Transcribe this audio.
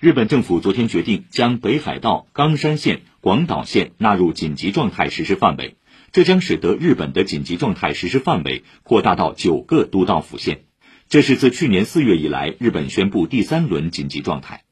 日本政府昨天决定将北海道冈山县广岛县纳入紧急状态实施范围这将使得日本的紧急状态实施范围扩大到九个都道府县。这是自去年四月以来日本宣布第三轮紧急状态。